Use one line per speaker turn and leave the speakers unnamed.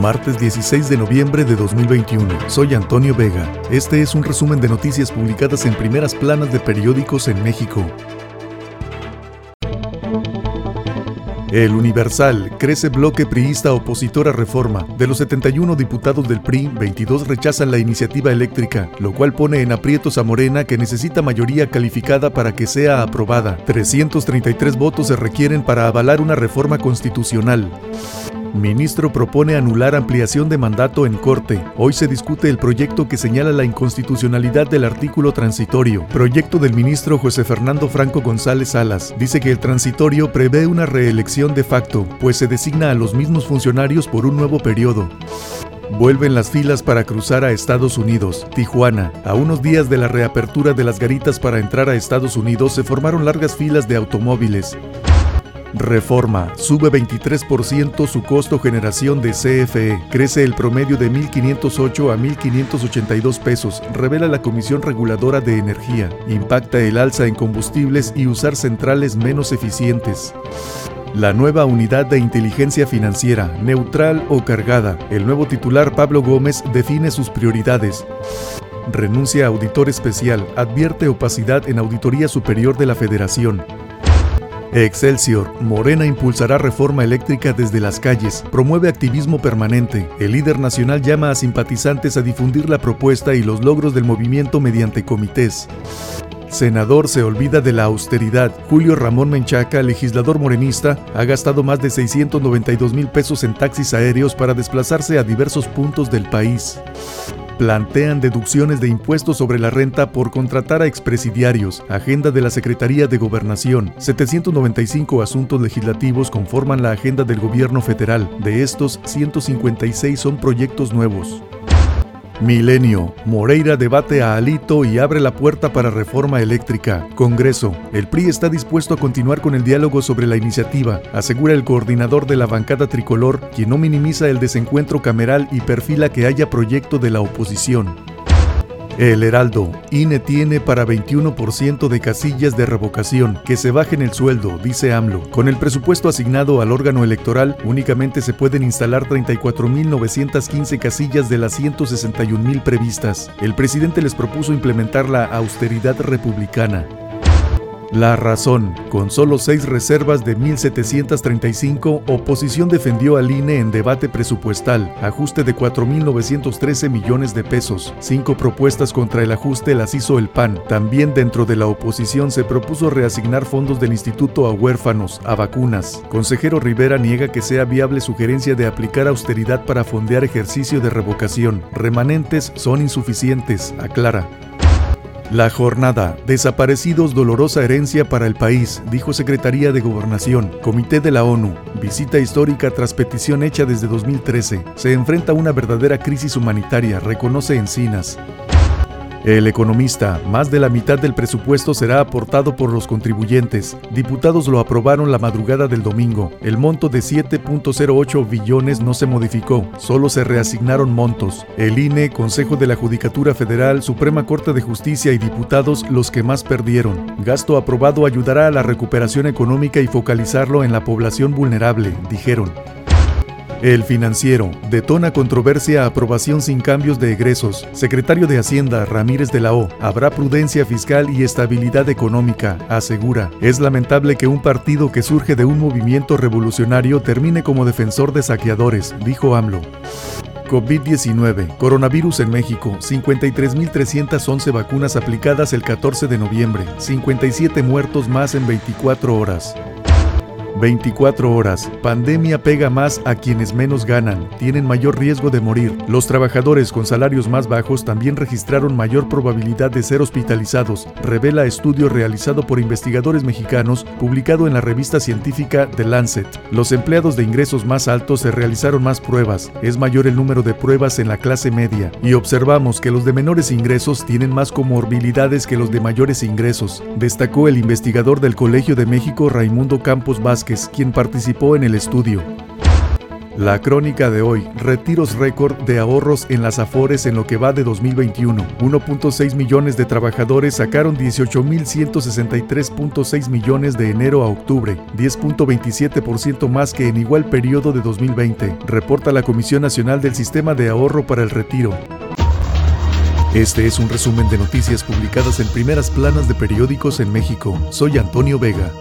Martes 16 de noviembre de 2021. Soy Antonio Vega. Este es un resumen de noticias publicadas en primeras planas de periódicos en México. El Universal crece bloque priista opositor a reforma. De los 71 diputados del PRI, 22 rechazan la iniciativa eléctrica, lo cual pone en aprietos a Morena que necesita mayoría calificada para que sea aprobada. 333 votos se requieren para avalar una reforma constitucional. Ministro propone anular ampliación de mandato en corte. Hoy se discute el proyecto que señala la inconstitucionalidad del artículo transitorio. Proyecto del ministro José Fernando Franco González Salas. Dice que el transitorio prevé una reelección de facto, pues se designa a los mismos funcionarios por un nuevo periodo. Vuelven las filas para cruzar a Estados Unidos. Tijuana. A unos días de la reapertura de las garitas para entrar a Estados Unidos se formaron largas filas de automóviles. Reforma. Sube 23% su costo generación de CFE. Crece el promedio de 1.508 a 1.582 pesos, revela la Comisión Reguladora de Energía. Impacta el alza en combustibles y usar centrales menos eficientes. La nueva unidad de inteligencia financiera, neutral o cargada. El nuevo titular Pablo Gómez define sus prioridades. Renuncia a auditor especial, advierte opacidad en Auditoría Superior de la Federación. Excelsior, Morena impulsará reforma eléctrica desde las calles, promueve activismo permanente. El líder nacional llama a simpatizantes a difundir la propuesta y los logros del movimiento mediante comités. Senador se olvida de la austeridad. Julio Ramón Menchaca, legislador morenista, ha gastado más de 692 mil pesos en taxis aéreos para desplazarse a diversos puntos del país plantean deducciones de impuestos sobre la renta por contratar a expresidiarios. Agenda de la Secretaría de Gobernación. 795 asuntos legislativos conforman la agenda del gobierno federal. De estos, 156 son proyectos nuevos. Milenio. Moreira debate a Alito y abre la puerta para reforma eléctrica. Congreso. El PRI está dispuesto a continuar con el diálogo sobre la iniciativa, asegura el coordinador de la bancada tricolor, quien no minimiza el desencuentro cameral y perfila que haya proyecto de la oposición. El Heraldo, INE tiene para 21% de casillas de revocación, que se bajen el sueldo, dice AMLO. Con el presupuesto asignado al órgano electoral, únicamente se pueden instalar 34.915 casillas de las 161.000 previstas. El presidente les propuso implementar la austeridad republicana. La razón, con solo seis reservas de 1.735, oposición defendió al INE en debate presupuestal, ajuste de 4.913 millones de pesos. Cinco propuestas contra el ajuste las hizo el PAN. También dentro de la oposición se propuso reasignar fondos del instituto a huérfanos, a vacunas. Consejero Rivera niega que sea viable sugerencia de aplicar austeridad para fondear ejercicio de revocación. Remanentes son insuficientes, aclara. La jornada, desaparecidos dolorosa herencia para el país, dijo Secretaría de Gobernación, Comité de la ONU, visita histórica tras petición hecha desde 2013. Se enfrenta a una verdadera crisis humanitaria, reconoce Encinas. El economista, más de la mitad del presupuesto será aportado por los contribuyentes. Diputados lo aprobaron la madrugada del domingo. El monto de 7.08 billones no se modificó, solo se reasignaron montos. El INE, Consejo de la Judicatura Federal, Suprema Corte de Justicia y diputados los que más perdieron. Gasto aprobado ayudará a la recuperación económica y focalizarlo en la población vulnerable, dijeron. El financiero detona controversia aprobación sin cambios de egresos. Secretario de Hacienda Ramírez de la O. Habrá prudencia fiscal y estabilidad económica, asegura. Es lamentable que un partido que surge de un movimiento revolucionario termine como defensor de saqueadores, dijo AMLO. COVID-19, coronavirus en México, 53.311 vacunas aplicadas el 14 de noviembre, 57 muertos más en 24 horas. 24 horas. Pandemia pega más a quienes menos ganan, tienen mayor riesgo de morir. Los trabajadores con salarios más bajos también registraron mayor probabilidad de ser hospitalizados, revela estudio realizado por investigadores mexicanos publicado en la revista científica The Lancet. Los empleados de ingresos más altos se realizaron más pruebas, es mayor el número de pruebas en la clase media, y observamos que los de menores ingresos tienen más comorbilidades que los de mayores ingresos, destacó el investigador del Colegio de México Raimundo Campos Quien participó en el estudio. La crónica de hoy, retiros récord de ahorros en las Afores en lo que va de 2021. 1.6 millones de trabajadores sacaron 18.163.6 millones de enero a octubre, 10.27% más que en igual periodo de 2020, reporta la Comisión Nacional del Sistema de Ahorro para el Retiro. Este es un resumen de noticias publicadas en primeras planas de periódicos en México. Soy Antonio Vega.